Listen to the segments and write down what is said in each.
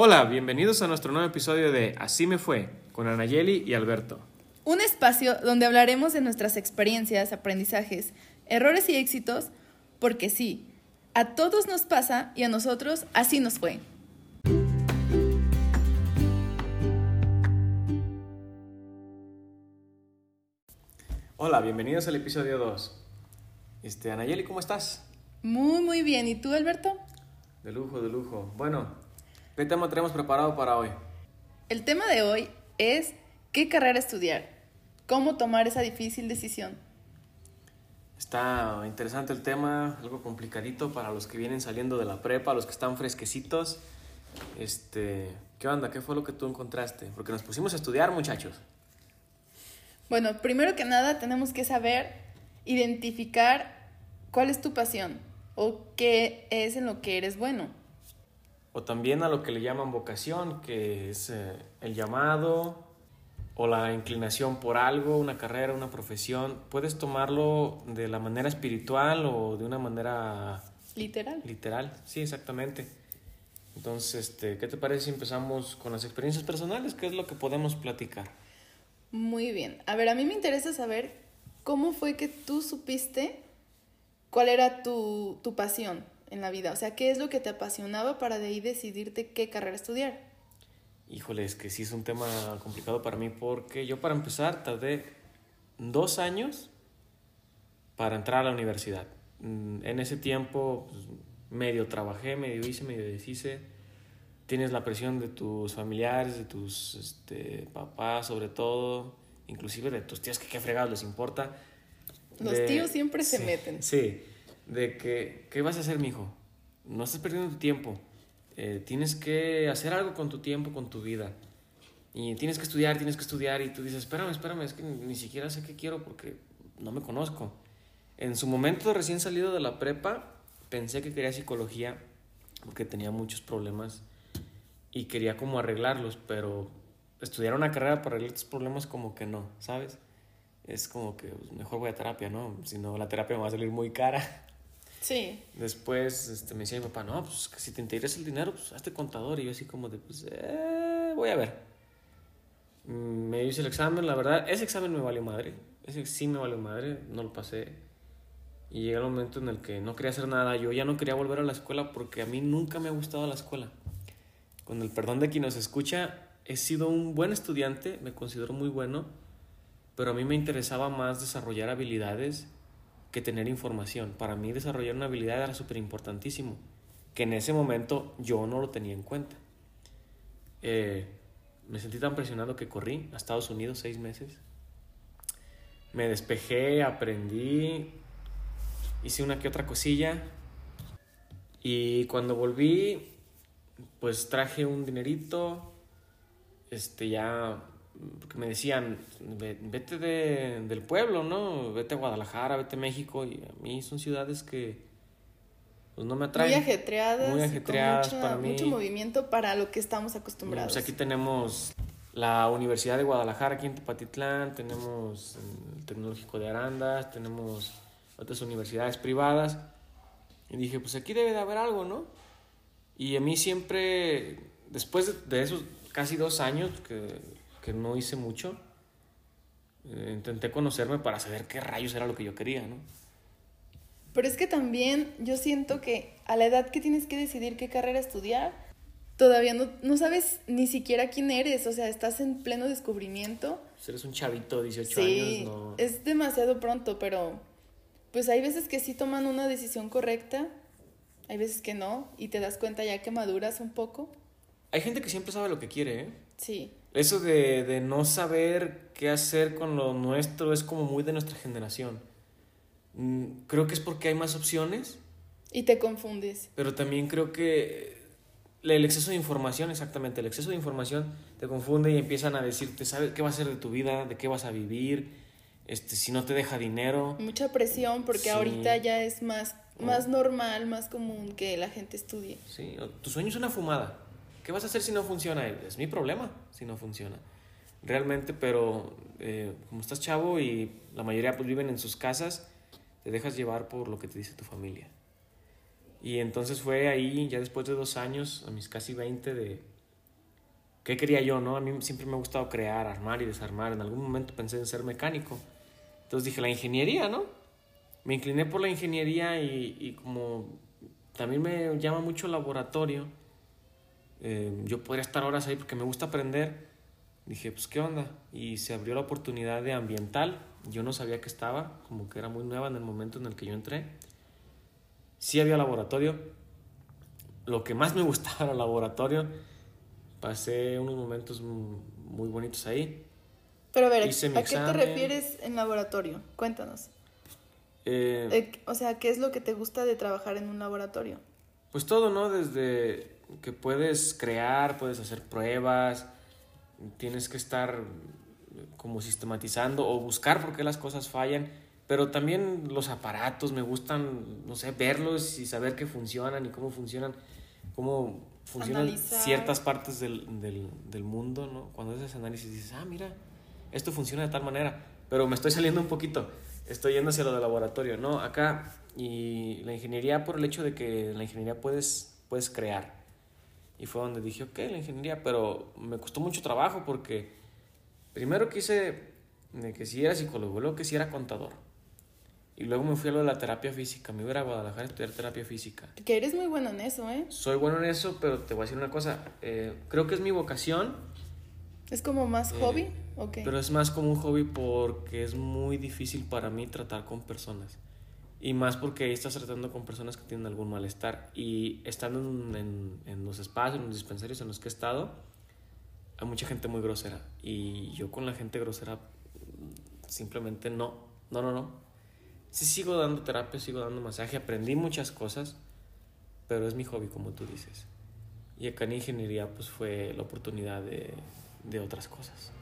Hola, bienvenidos a nuestro nuevo episodio de Así me fue, con Anayeli y Alberto. Un espacio donde hablaremos de nuestras experiencias, aprendizajes, errores y éxitos, porque sí, a todos nos pasa y a nosotros así nos fue. Hola, bienvenidos al episodio 2. Este, Anayeli, ¿cómo estás? Muy, muy bien. ¿Y tú, Alberto? De lujo, de lujo. Bueno, ¿qué tema tenemos preparado para hoy? El tema de hoy es qué carrera estudiar, cómo tomar esa difícil decisión. Está interesante el tema, algo complicadito para los que vienen saliendo de la prepa, los que están fresquecitos. Este, ¿qué onda? ¿Qué fue lo que tú encontraste? Porque nos pusimos a estudiar, muchachos. Bueno, primero que nada tenemos que saber identificar cuál es tu pasión o qué es en lo que eres bueno. O también a lo que le llaman vocación, que es eh, el llamado o la inclinación por algo, una carrera, una profesión. Puedes tomarlo de la manera espiritual o de una manera... Literal. Literal, sí, exactamente. Entonces, este, ¿qué te parece si empezamos con las experiencias personales? ¿Qué es lo que podemos platicar? Muy bien. A ver, a mí me interesa saber cómo fue que tú supiste cuál era tu, tu pasión en la vida. O sea, ¿qué es lo que te apasionaba para de ahí decidirte qué carrera estudiar? Híjole, es que sí es un tema complicado para mí porque yo para empezar tardé dos años para entrar a la universidad. Mm, En ese tiempo pues, medio trabajé, medio hice, medio deshice. Tienes la presión de tus familiares, de tus este, papás sobre todo, inclusive de tus tíos que qué fregados les importa. Los De- tíos siempre se meten. Sí, de que, ¿qué vas a hacer, mijo? No estás perdiendo tu tiempo. Eh, tienes que hacer algo con tu tiempo, con tu vida. Y tienes que estudiar, tienes que estudiar. Y tú dices, espérame, espérame, es que ni siquiera sé qué quiero porque no me conozco. En su momento recién salido de la prepa, pensé que quería psicología porque tenía muchos problemas y quería como arreglarlos, pero estudiar una carrera para arreglar tus problemas como que no, ¿sabes? Es como que pues, mejor voy a terapia, ¿no? Si no, la terapia me va a salir muy cara. Sí. Después este, me decía mi papá, no, pues que si te interesa el dinero, pues hazte contador. Y yo así como de, pues, eh, voy a ver. Mm, Me hice el examen, la verdad, ese examen me valió madre. Ese sí me valió madre, no lo pasé. Y llega el momento en el que no quería hacer nada. Yo ya no quería volver a la escuela porque a mí nunca me ha gustado la escuela. Con el perdón de quien nos escucha, he sido un buen estudiante, me considero muy bueno, pero a mí me interesaba más desarrollar habilidades que tener información. Para mí desarrollar una habilidad era súper importantísimo, que en ese momento yo no lo tenía en cuenta. Eh, me sentí tan presionado que corrí a Estados Unidos seis meses. Me despejé, aprendí, hice una que otra cosilla. Y cuando volví, pues traje un dinerito. Este ya, porque me decían, "Ve- vete de- del pueblo, ¿no? Vete a Guadalajara, vete a México. Y a mí son ciudades que pues no me atraen. Muy ajetreadas. Muy ajetreadas mucha- para mí. Mucho movimiento para lo que estamos acostumbrados. Pues aquí tenemos la Universidad de Guadalajara aquí en Tepatitlán, tenemos el Tecnológico de Arandas, tenemos otras universidades privadas. Y dije, pues aquí debe de haber algo, ¿no? Y a mí siempre, después de- de esos casi dos años que, que no hice mucho, eh, intenté conocerme para saber qué rayos era lo que yo quería, ¿no? Pero es que también yo siento que a la edad que tienes que decidir qué carrera estudiar, todavía no, no sabes ni siquiera quién eres, o sea, estás en pleno descubrimiento. Si eres un chavito de 18 Sí, años, no... es demasiado pronto, pero pues hay veces que sí toman una decisión correcta, hay veces que no, y te das cuenta ya que maduras un poco. Hay gente que siempre sabe lo que quiere, ¿eh? Sí, Eso de, de no saber qué hacer con lo nuestro es como muy de nuestra generación. Mm, Creo que es porque hay más opciones, y te confundes. pero también creo que el exceso de información, exactamente, el exceso de información te confunde y empiezan a decirte, ¿sabes qué va a ser de tu vida? ¿De qué vas a vivir? Este, si no te deja dinero. Mucha presión porque Sí. ahorita ya es más, más normal, más común que la gente estudie. Sí, tu sueño es una fumada. ¿Qué vas a hacer si no funciona? Es mi problema si no funciona. Realmente, pero eh, como estás chavo y la mayoría pues viven en sus casas, te dejas llevar por lo que te dice tu familia. Y entonces fue ahí, ya después de dos años, a mis casi 20, de ¿qué quería yo, no? A mí siempre me ha gustado crear, armar y desarmar. En algún momento pensé en ser mecánico. Entonces dije, la ingeniería, ¿no? Me incliné por la ingeniería y, y como también me llama mucho laboratorio, eh, yo podría estar horas ahí porque me gusta aprender. Dije, pues, ¿qué onda? Y se abrió la oportunidad de ambiental. Yo no sabía que estaba, como que era muy nueva en el momento en el que yo entré. Sí había laboratorio. Lo que más me gustaba era el laboratorio. Pasé unos momentos muy bonitos ahí. Pero a ver, ¿a qué te refieres en laboratorio? Cuéntanos. Eh, eh, o sea, ¿qué es lo que te gusta de trabajar en un laboratorio? Pues todo, ¿no? Desde que puedes crear, puedes hacer pruebas, tienes que estar como sistematizando o buscar por qué las cosas fallan, pero también los aparatos, me gustan, no sé, verlos y saber qué funcionan y cómo funcionan, cómo funcionan ciertas partes del, del, del mundo, ¿no? Cuando haces análisis dices, ah, mira, esto funciona de tal manera, pero me estoy saliendo un poquito, estoy yendo hacia lo de laboratorio, ¿no? Acá, y la ingeniería por el hecho de que la ingeniería puedes, puedes crear, y fue donde dije, ok, la ingeniería, pero me costó mucho trabajo porque primero quise de que si era psicólogo, luego que si era contador. Y luego me fui a lo de la terapia física. Me iba a Guadalajara a estudiar terapia física. Que eres muy bueno en eso, ¿eh? Soy bueno en eso, pero te voy a decir una cosa. Eh, creo que es mi vocación. ¿Es como más eh, hobby? Okay. Pero es más como un hobby porque es muy difícil para mí tratar con personas. Y más porque ahí estás tratando con personas que tienen algún malestar. Y estando en, en, los espacios, en los dispensarios en los que he estado, hay mucha gente muy grosera. Y yo con la gente grosera simplemente no. No, no, no. Sí sigo dando terapia, sigo dando masaje, aprendí muchas cosas, pero es mi hobby, como tú dices. Y acá en ingeniería pues fue la oportunidad de, de otras cosas.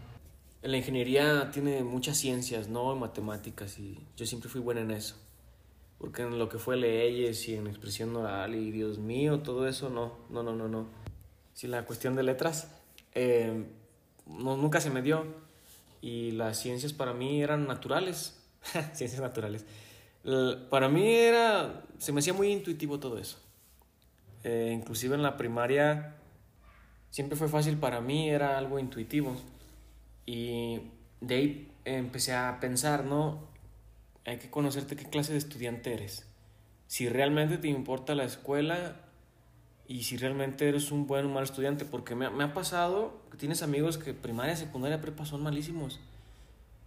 La ingeniería tiene muchas ciencias, ¿no? Matemáticas y yo siempre fui buena en eso porque en lo que fue leyes y en expresión oral y Dios mío, todo eso, no, no, no, no, no. Si la cuestión de letras eh, no, nunca se me dio y las ciencias para mí eran naturales, ciencias naturales. Para mí era, se me hacía muy intuitivo todo eso. Eh, inclusive en la primaria siempre fue fácil para mí, era algo intuitivo. Y de ahí empecé a pensar, ¿no? hay que conocerte qué clase de estudiante eres. Si realmente te importa la escuela y si realmente eres un buen o mal estudiante, porque me, me ha pasado que tienes amigos que primaria, secundaria, prepa son malísimos,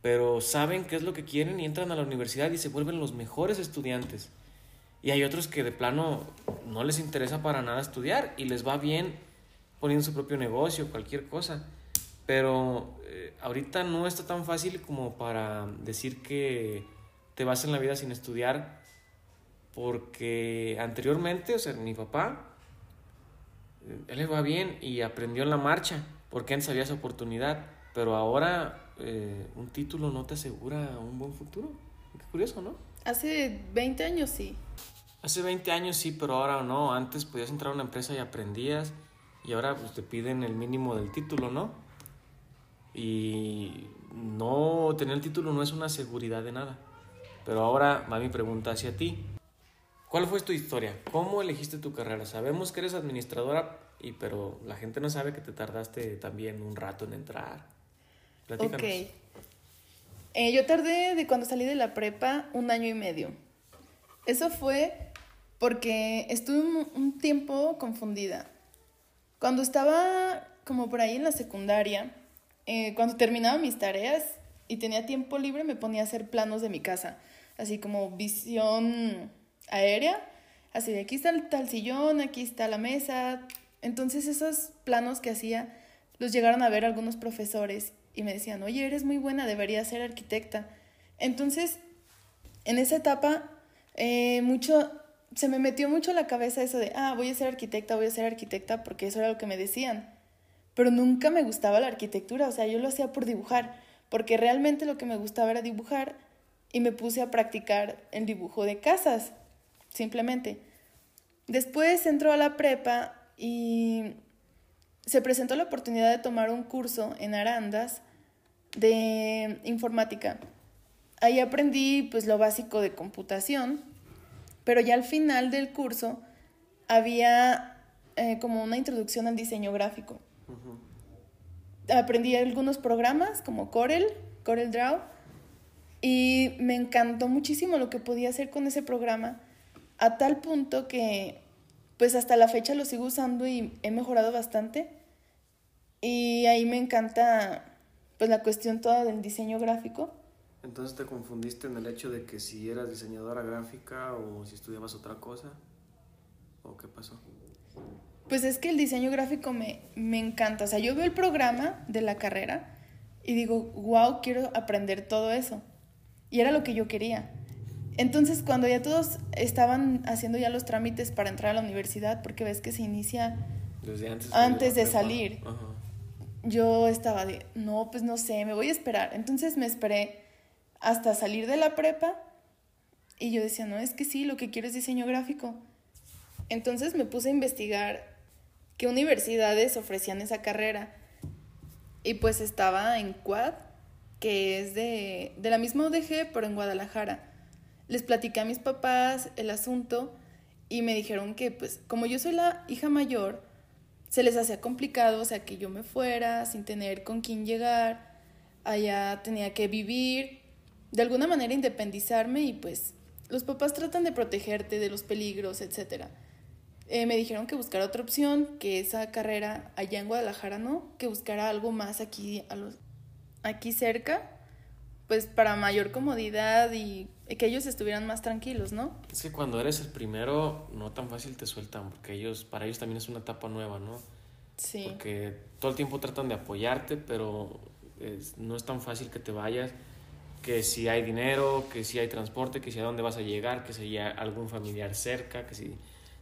pero saben qué es lo que quieren y entran a la universidad y se vuelven los mejores estudiantes. Y hay otros que de plano no les interesa para nada estudiar y les va bien poniendo su propio negocio, cualquier cosa. Pero eh, ahorita no está tan fácil como para decir que te vas en la vida sin estudiar porque anteriormente, o sea, mi papá, él le va bien y aprendió en la marcha porque antes había esa oportunidad, pero ahora eh, un título no te asegura un buen futuro. Qué curioso, ¿no? Hace 20 años sí. Hace 20 años sí, pero ahora no. Antes podías entrar a una empresa y aprendías y ahora pues te piden el mínimo del título, ¿no? Y no tener el título no es una seguridad de nada. Pero ahora va mi pregunta hacia ti. ¿Cuál fue tu historia? ¿Cómo elegiste tu carrera? Sabemos que eres administradora, y, pero la gente no sabe que te tardaste también un rato en entrar. Platícanos. Ok. Eh, yo tardé de cuando salí de la prepa un año y medio. Eso fue porque estuve un, tiempo confundida. Cuando estaba como por ahí en la secundaria, eh, cuando terminaba mis tareas y tenía tiempo libre, me ponía a hacer planos de mi casa así como visión aérea, así de aquí está el tal sillón, aquí está la mesa. Entonces esos planos que hacía los llegaron a ver algunos profesores y me decían, oye, eres muy buena, deberías ser arquitecta. Entonces, en esa etapa, eh, mucho, se me metió mucho en la cabeza eso de, ah, voy a ser arquitecta, voy a ser arquitecta, porque eso era lo que me decían. Pero nunca me gustaba la arquitectura, o sea, yo lo hacía por dibujar, porque realmente lo que me gustaba era dibujar y me puse a practicar el dibujo de casas, simplemente. Después entró a la prepa y se presentó la oportunidad de tomar un curso en Arandas de informática. Ahí aprendí pues lo básico de computación, pero ya al final del curso había eh, como una introducción al diseño gráfico. aprendí algunos programas como Corel, Corel Draw, y me encantó muchísimo lo que podía hacer con ese programa, a tal punto que pues hasta la fecha lo sigo usando y he mejorado bastante. Y ahí me encanta pues la cuestión toda del diseño gráfico. Entonces te confundiste en el hecho de que si eras diseñadora gráfica o si estudiabas otra cosa. ¿O qué pasó? Pues es que el diseño gráfico me, me encanta. O sea, yo veo el programa de la carrera y digo, wow, quiero aprender todo eso. Y era lo que yo quería. Entonces, cuando ya todos estaban haciendo ya los trámites para entrar a la universidad, porque ves que se inicia Desde antes, antes de salir, Ajá. yo estaba de, no, pues no sé, me voy a esperar. Entonces me esperé hasta salir de la prepa y yo decía, no, es que sí, lo que quiero es diseño gráfico. Entonces me puse a investigar qué universidades ofrecían esa carrera. Y pues estaba en Quad, que es de, de la misma UDG, pero en Guadalajara. Les platicé a mis papás el asunto y me dijeron que pues como yo soy la hija mayor, se les hacía complicado, o sea, que yo me fuera sin tener con quién llegar, allá tenía que vivir, de alguna manera independizarme y pues los papás tratan de protegerte de los peligros, etc. Eh, me dijeron que buscara otra opción, que esa carrera allá en Guadalajara no, que buscara algo más aquí, a los, aquí cerca, pues para mayor comodidad y que ellos estuvieran más tranquilos, ¿no? Es que cuando eres el primero, no tan fácil te sueltan, porque ellos, para ellos también es una etapa nueva, ¿no? Sí. Porque todo el tiempo tratan de apoyarte, pero es- no es tan fácil que te vayas, que si hay dinero, que si hay transporte, que si a dónde vas a llegar, que si hay algún familiar cerca, que si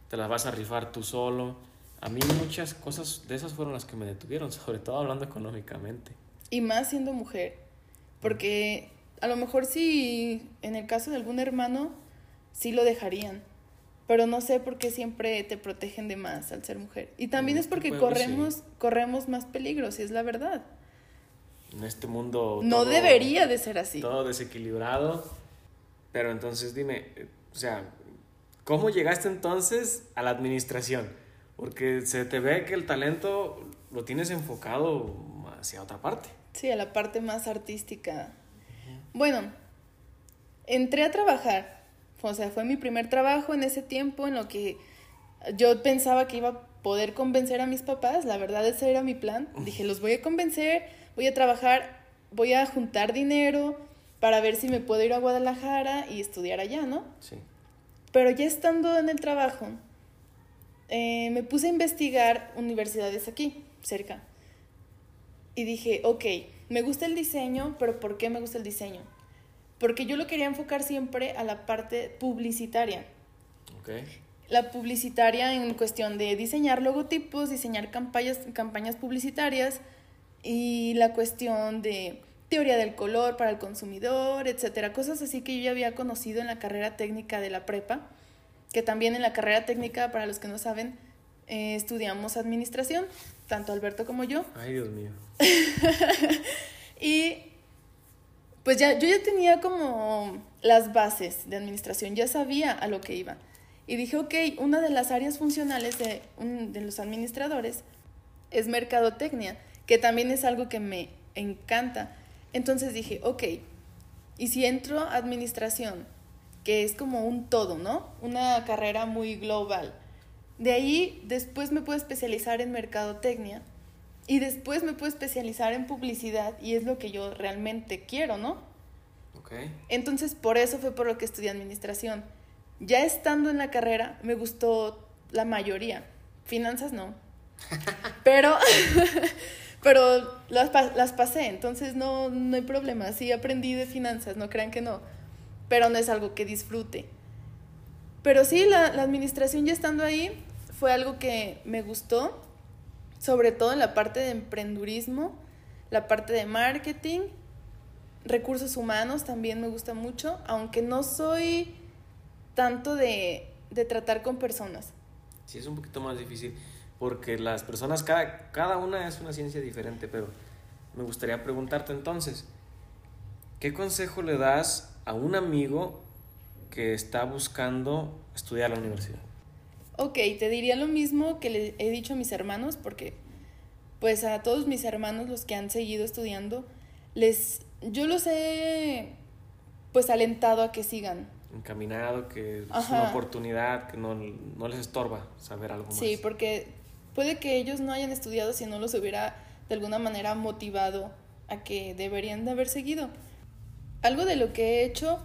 te las vas a rifar tú solo. A mí muchas cosas de esas fueron las que me detuvieron, sobre todo hablando económicamente. Y más siendo mujer. Porque a lo mejor sí, en el caso de algún hermano, sí lo dejarían. Pero no sé por qué siempre te protegen de más al ser mujer. Y también es este porque corremos, corremos más peligros, y es la verdad. En este mundo... No todo- debería de ser así. todo desequilibrado. Pero entonces dime, eh, o sea, ¿cómo llegaste entonces a la administración? Porque se te ve que el talento lo tienes enfocado hacia otra parte. Sí, a la parte más artística. Bueno, entré a trabajar. O sea, fue mi primer trabajo en ese tiempo en lo que yo pensaba que iba a poder convencer a mis papás. La verdad, ese era mi plan. Dije, los voy a convencer, voy a trabajar, voy a juntar dinero para ver si me puedo ir a Guadalajara y estudiar allá, ¿no? Sí. Pero ya estando en el trabajo, eh, me puse a investigar universidades aquí, cerca. Y dije, ok, me gusta el diseño, pero ¿por qué me gusta el diseño? Porque yo lo quería enfocar siempre a la parte publicitaria. Ok. La publicitaria en cuestión de diseñar logotipos, diseñar campañas, campañas publicitarias y la cuestión de teoría del color para el consumidor, etcétera. Cosas así que yo ya había conocido en la carrera técnica de la prepa, que también en la carrera técnica, para los que no saben, eh, estudiamos administración, tanto Alberto como yo. Ay, Dios mío. Y pues ya, yo ya tenía como las bases de administración, ya sabía a lo que iba. Y dije, ok, una de las áreas funcionales de, un- de los administradores es mercadotecnia, que también es algo que me encanta. Entonces dije, ok, y si entro a administración, que es como un todo, ¿no? Una carrera muy global. De ahí después me puedo especializar en mercadotecnia y después me puedo especializar en publicidad y es lo que yo realmente quiero, ¿no? Ok. Entonces por eso fue por lo que estudié administración. Ya estando en la carrera me gustó la mayoría. Finanzas no. Pero, pero las, las pasé, entonces no, no hay problema. Sí aprendí de finanzas, no crean que no. Pero no es algo que disfrute. Pero sí, la, la administración ya estando ahí fue algo que me gustó, sobre todo en la parte de emprendurismo, la parte de marketing, recursos humanos también me gusta mucho, aunque no soy tanto de, de tratar con personas. Sí, es un poquito más difícil porque las personas, cada, cada una es una ciencia diferente, pero me gustaría preguntarte entonces, ¿qué consejo le das a un amigo que está buscando estudiar a la universidad? Ok, te diría lo mismo que le he dicho a mis hermanos, porque pues a todos mis hermanos, los que han seguido estudiando, les, yo los he pues alentado a que sigan. Encaminado, que es una oportunidad, que no, no, les estorba saber algo más. Sí, porque puede que ellos no hayan estudiado si no los hubiera de alguna manera motivado a que deberían de haber seguido. Algo de lo que he hecho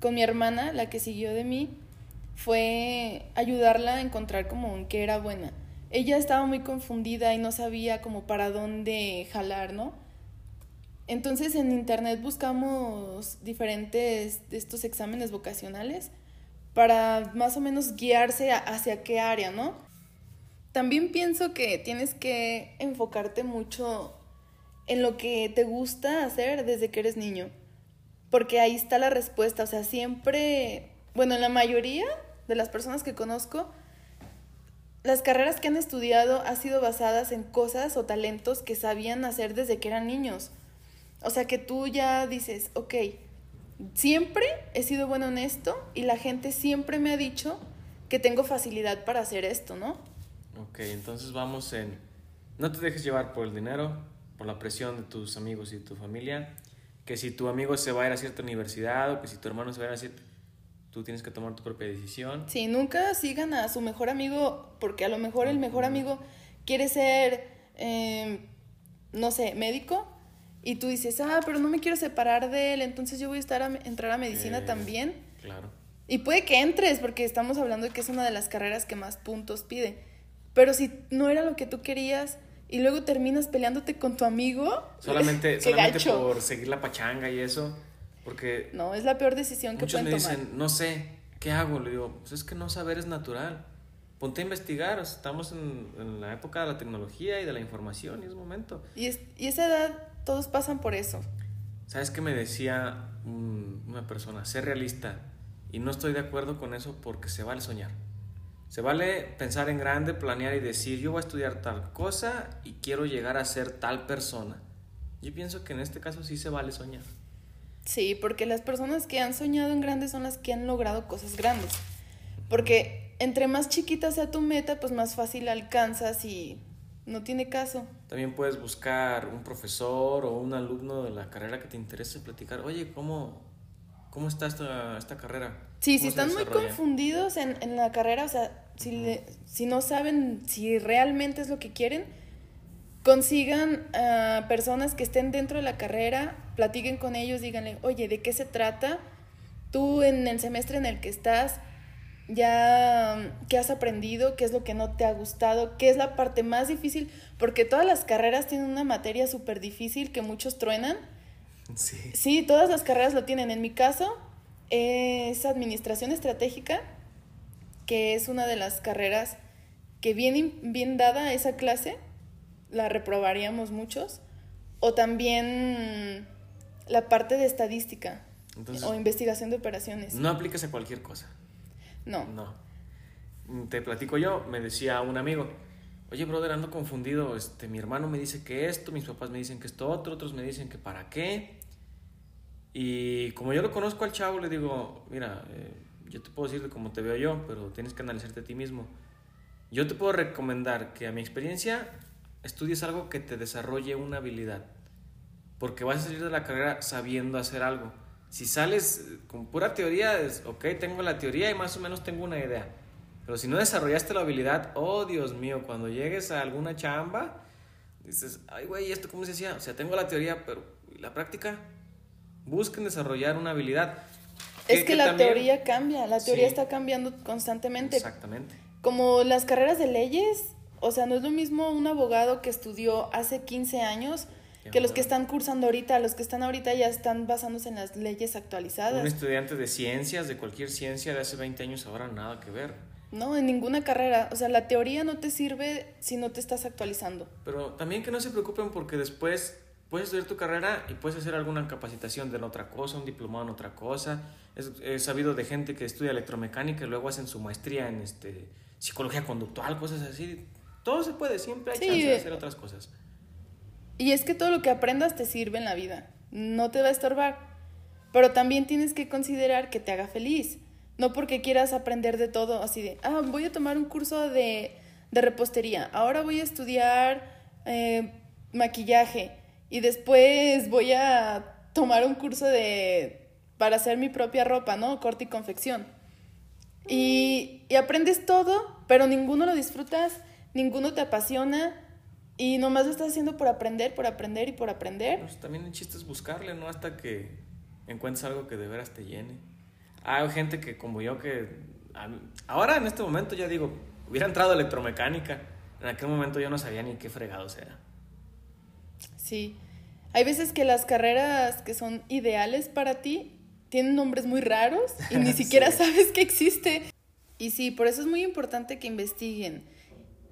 con mi hermana, la que siguió de mí, fue ayudarla a encontrar como en qué era buena. Ella estaba muy confundida y no sabía como para dónde jalar, ¿no? Entonces en internet buscamos diferentes de estos exámenes vocacionales para más o menos guiarse hacia qué área, ¿no? También pienso que tienes que enfocarte mucho en lo que te gusta hacer desde que eres niño, porque ahí está la respuesta, o sea, siempre, bueno, la mayoría de las personas que conozco, las carreras que han estudiado han sido basadas en cosas o talentos que sabían hacer desde que eran niños. O sea que tú ya dices, ok, siempre he sido bueno en esto y la gente siempre me ha dicho que tengo facilidad para hacer esto, ¿no? Ok, entonces vamos en, no te dejes llevar por el dinero, por la presión de tus amigos y tu familia, que si tu amigo se va a ir a cierta universidad o que si tu hermano se va a ir a cierta... Tú tienes que tomar tu propia decisión. Sí, nunca sigan a su mejor amigo porque a lo mejor el mejor amigo quiere ser, eh, no sé, médico y tú dices, ah, pero no me quiero separar de él, entonces yo voy a estar a entrar a medicina eh, también. Claro. Y puede que entres, porque estamos hablando de que es una de las carreras que más puntos pide. Pero si no era lo que tú querías y luego terminas peleándote con tu amigo. Solamente, solamente por seguir la pachanga y eso. Porque. No, es la peor decisión que pueden me dicen, no sé, ¿qué hago? Le digo, pues es que no saber es natural. Ponte a investigar, estamos en, en, la época de la tecnología y de la información y es momento. Y, es, y esa edad todos pasan por eso. ¿Sabes qué me decía una persona? Ser realista. Y no estoy de acuerdo con eso porque se vale soñar. Se vale pensar en grande, planear y decir, yo voy a estudiar tal cosa y quiero llegar a ser tal persona. Yo pienso que en este caso sí se vale soñar. Sí, porque las personas que han soñado en grande son las que han logrado cosas grandes. Porque entre más chiquita sea tu meta, pues más fácil alcanzas y no tiene caso. También puedes buscar un profesor o un alumno de la carrera que te interese platicar. Oye, ¿cómo, cómo está esta, esta carrera? Sí, si están muy confundidos en, en, la carrera, o sea, si, si no saben si realmente es lo que quieren, consigan a personas que estén dentro de la carrera, platiquen con ellos, díganle, oye, ¿de qué se trata? Tú en el semestre en el que estás, ya qué has aprendido, qué es lo que no te ha gustado, qué es la parte más difícil, porque todas las carreras tienen una materia súper difícil que muchos truenan. Sí. Sí, todas las carreras lo tienen. En mi caso es administración estratégica, que es una de las carreras que bien, bien dada esa clase, la reprobaríamos muchos, o también la parte de estadística o investigación de operaciones. No aplicas a cualquier cosa. No. No. Te platico yo, me decía un amigo, oye, brother, ando confundido, este, mi hermano me dice que esto, mis papás me dicen que esto otro, otros me dicen que para qué. Y como yo lo conozco al chavo, le digo, mira, eh, yo te puedo decir de cómo te veo yo, pero tienes que analizarte a ti mismo. Yo te puedo recomendar que a mi experiencia estudies algo que te desarrolle una habilidad, porque vas a salir de la carrera sabiendo hacer algo si sales con pura teoría, es, ok, tengo la teoría y más o menos tengo una idea. Pero si no desarrollaste la habilidad, oh Dios mío, cuando llegues a alguna chamba, dices, ay güey, ¿esto cómo se hacía? O sea, tengo la teoría, pero la práctica? Busquen desarrollar una habilidad. Es que, la teoría cambia, la teoría está cambiando constantemente. Exactamente. Como las carreras de leyes, o sea, no es lo mismo un abogado que estudió hace 15 años que los que están cursando ahorita, los que están ahorita ya están basándose en las leyes actualizadas. Un estudiante de ciencias, de cualquier ciencia de hace 20 años, ahora nada que ver. No, en ninguna carrera. O sea, la teoría no te sirve si no te estás actualizando. Pero también que no se preocupen porque después puedes estudiar tu carrera y puedes hacer alguna capacitación de otra cosa, un diplomado en otra cosa. He sabido de gente que estudia electromecánica y luego hacen su maestría en este, psicología conductual, cosas así. Todo se puede, siempre hay chance de hacer otras cosas. Y es que todo lo que aprendas te sirve en la vida, no te va a estorbar. Pero también tienes que considerar que te haga feliz. No porque quieras aprender de todo, así de, ah, voy a tomar un curso de, de repostería, ahora voy a estudiar eh, maquillaje y después voy a tomar un curso de para hacer mi propia ropa, ¿no? Corte y confección. Y, y aprendes todo, pero ninguno lo disfrutas, ninguno te apasiona y nomás lo estás haciendo por aprender, por aprender y por aprender. Pues también el chiste es buscarle, ¿no? Hasta que encuentres algo que de veras te llene. Hay gente que como yo que... Ahora en este momento ya digo, hubiera entrado electromecánica. En aquel momento yo no sabía ni qué fregados era. Sí. Hay veces que las carreras que son ideales para ti tienen nombres muy raros y ni siquiera sabes que existe. Y sí, por eso es muy importante que investiguen.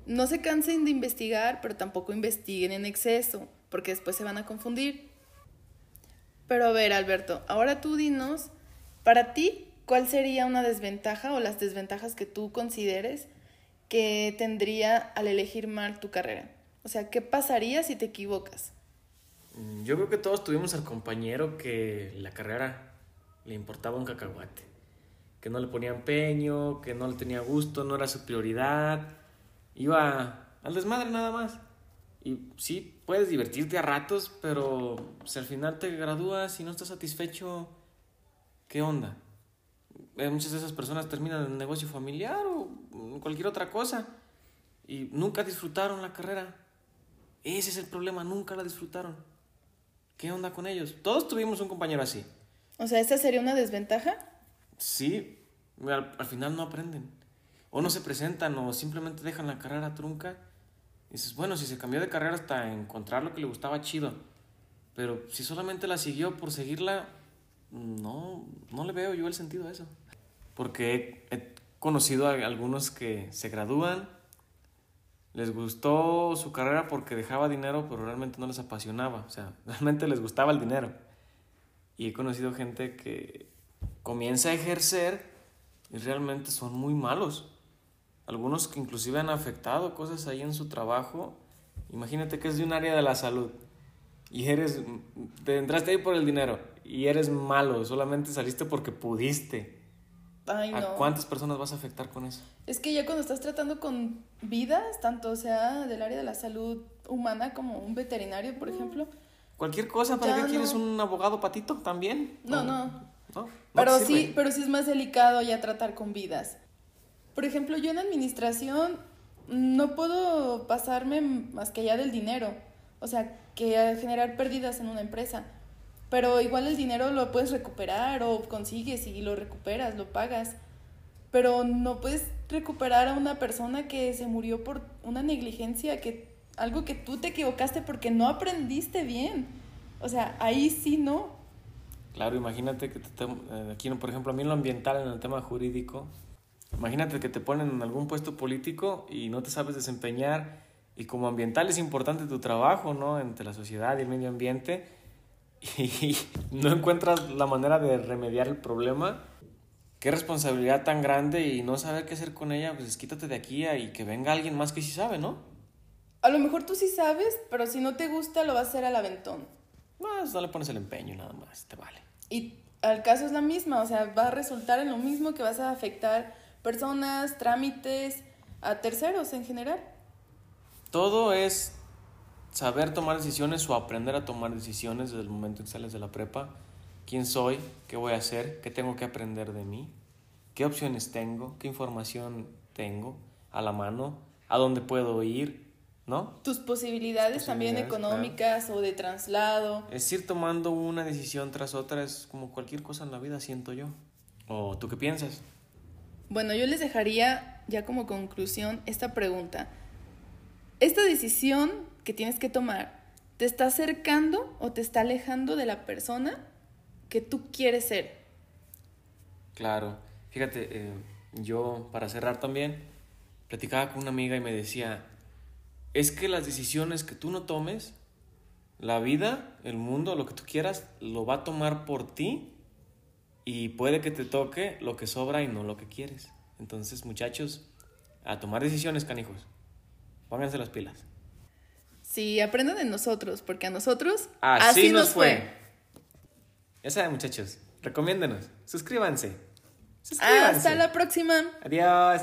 No se cansen de investigar, pero tampoco investiguen en exceso, porque después se van a confundir. Pero a ver, Alberto, ahora tú dinos, para ti, ¿cuál sería una desventaja o las desventajas que tú consideres que tendría al elegir mal tu carrera? O sea, ¿qué pasaría si te equivocas? Mm, yo creo que todos tuvimos al compañero que la carrera le importaba un cacahuate, que no le ponía empeño, que no le tenía gusto, no era su prioridad, iba al desmadre nada más. Y sí, puedes divertirte a ratos, pero si al final te gradúas y no estás satisfecho, ¿qué onda? Eh, muchas de esas personas terminan en el negocio familiar o cualquier otra cosa y nunca disfrutaron la carrera. Ese es el problema, nunca la disfrutaron. ¿Qué onda con ellos? Todos tuvimos un compañero así. O sea, ¿esta sería una desventaja? Sí, al, final no aprenden. O no se presentan o simplemente dejan la carrera trunca. Y dices, bueno, si se cambió de carrera hasta encontrar lo que le gustaba chido. Pero si solamente la siguió por seguirla, no, no le veo yo el sentido a eso. Porque he conocido a algunos que se gradúan, les gustó su carrera porque dejaba dinero, pero realmente no les apasionaba. O sea, realmente les gustaba el dinero. Y he conocido gente que comienza a ejercer y realmente son muy malos. Algunos que inclusive han afectado cosas ahí en su trabajo. Imagínate que es de un área de la salud y eres, te entraste ahí por el dinero y eres malo, solamente saliste porque pudiste. Ay, no. ¿A cuántas personas vas a afectar con eso? Es que ya cuando estás tratando con vidas, tanto sea del área de la salud humana como un veterinario, por ejemplo, Cualquier cosa, ¿para qué quieres un abogado patito también? No, no. pero sí, pero sí es más delicado ya tratar con vidas. Por ejemplo, yo en administración no puedo pasarme más que allá del dinero. O sea, que generar pérdidas en una empresa. Pero igual el dinero lo puedes recuperar o consigues y lo recuperas, lo pagas. Pero no puedes recuperar a una persona que se murió por una negligencia que algo que tú te equivocaste porque no aprendiste bien. O sea, ahí sí no. Claro, imagínate que te, eh, aquí, por ejemplo, a mí lo ambiental, en el tema jurídico, imagínate que te ponen en algún puesto político y no te sabes desempeñar y como ambiental es importante tu trabajo, ¿no? Entre la sociedad y el medio ambiente y no encuentras la manera de remediar el problema. Qué responsabilidad tan grande y no saber qué hacer con ella, pues quítate de aquí y que venga alguien más que sí sabe, ¿no? A lo mejor tú sí sabes, pero si no te gusta lo vas a hacer al aventón. Pues no le pones el empeño nada más, te vale. Y al caso es la misma, o sea, va a resultar en lo mismo que vas a afectar personas, trámites, a terceros en general. Todo es saber tomar decisiones o aprender a tomar decisiones desde el momento en que sales de la prepa. ¿Quién soy? ¿Qué voy a hacer? ¿Qué tengo que aprender de mí? ¿Qué opciones tengo? ¿Qué información tengo a la mano? ¿A dónde puedo ir? ¿no? Tus posibilidades, también económicas o de traslado. Es ir tomando una decisión tras otra, es como cualquier cosa en la vida, siento yo. ¿O tú qué piensas? Bueno, yo les dejaría ya como conclusión esta pregunta. ¿Esta decisión que tienes que tomar te está acercando o te está alejando de la persona que tú quieres ser? Claro, fíjate, eh, yo para cerrar también, platicaba con una amiga y me decía, es que las decisiones que tú no tomes, la vida, el mundo, lo que tú quieras, lo va a tomar por ti y puede que te toque lo que sobra y no lo que quieres. Entonces, muchachos, a tomar decisiones, canijos. Pónganse las pilas. Sí, aprendan de nosotros, porque a nosotros así, nos, fue. fue. Ya saben, muchachos, recomiéndenos, suscríbanse. suscríbanse. Hasta la próxima. Adiós.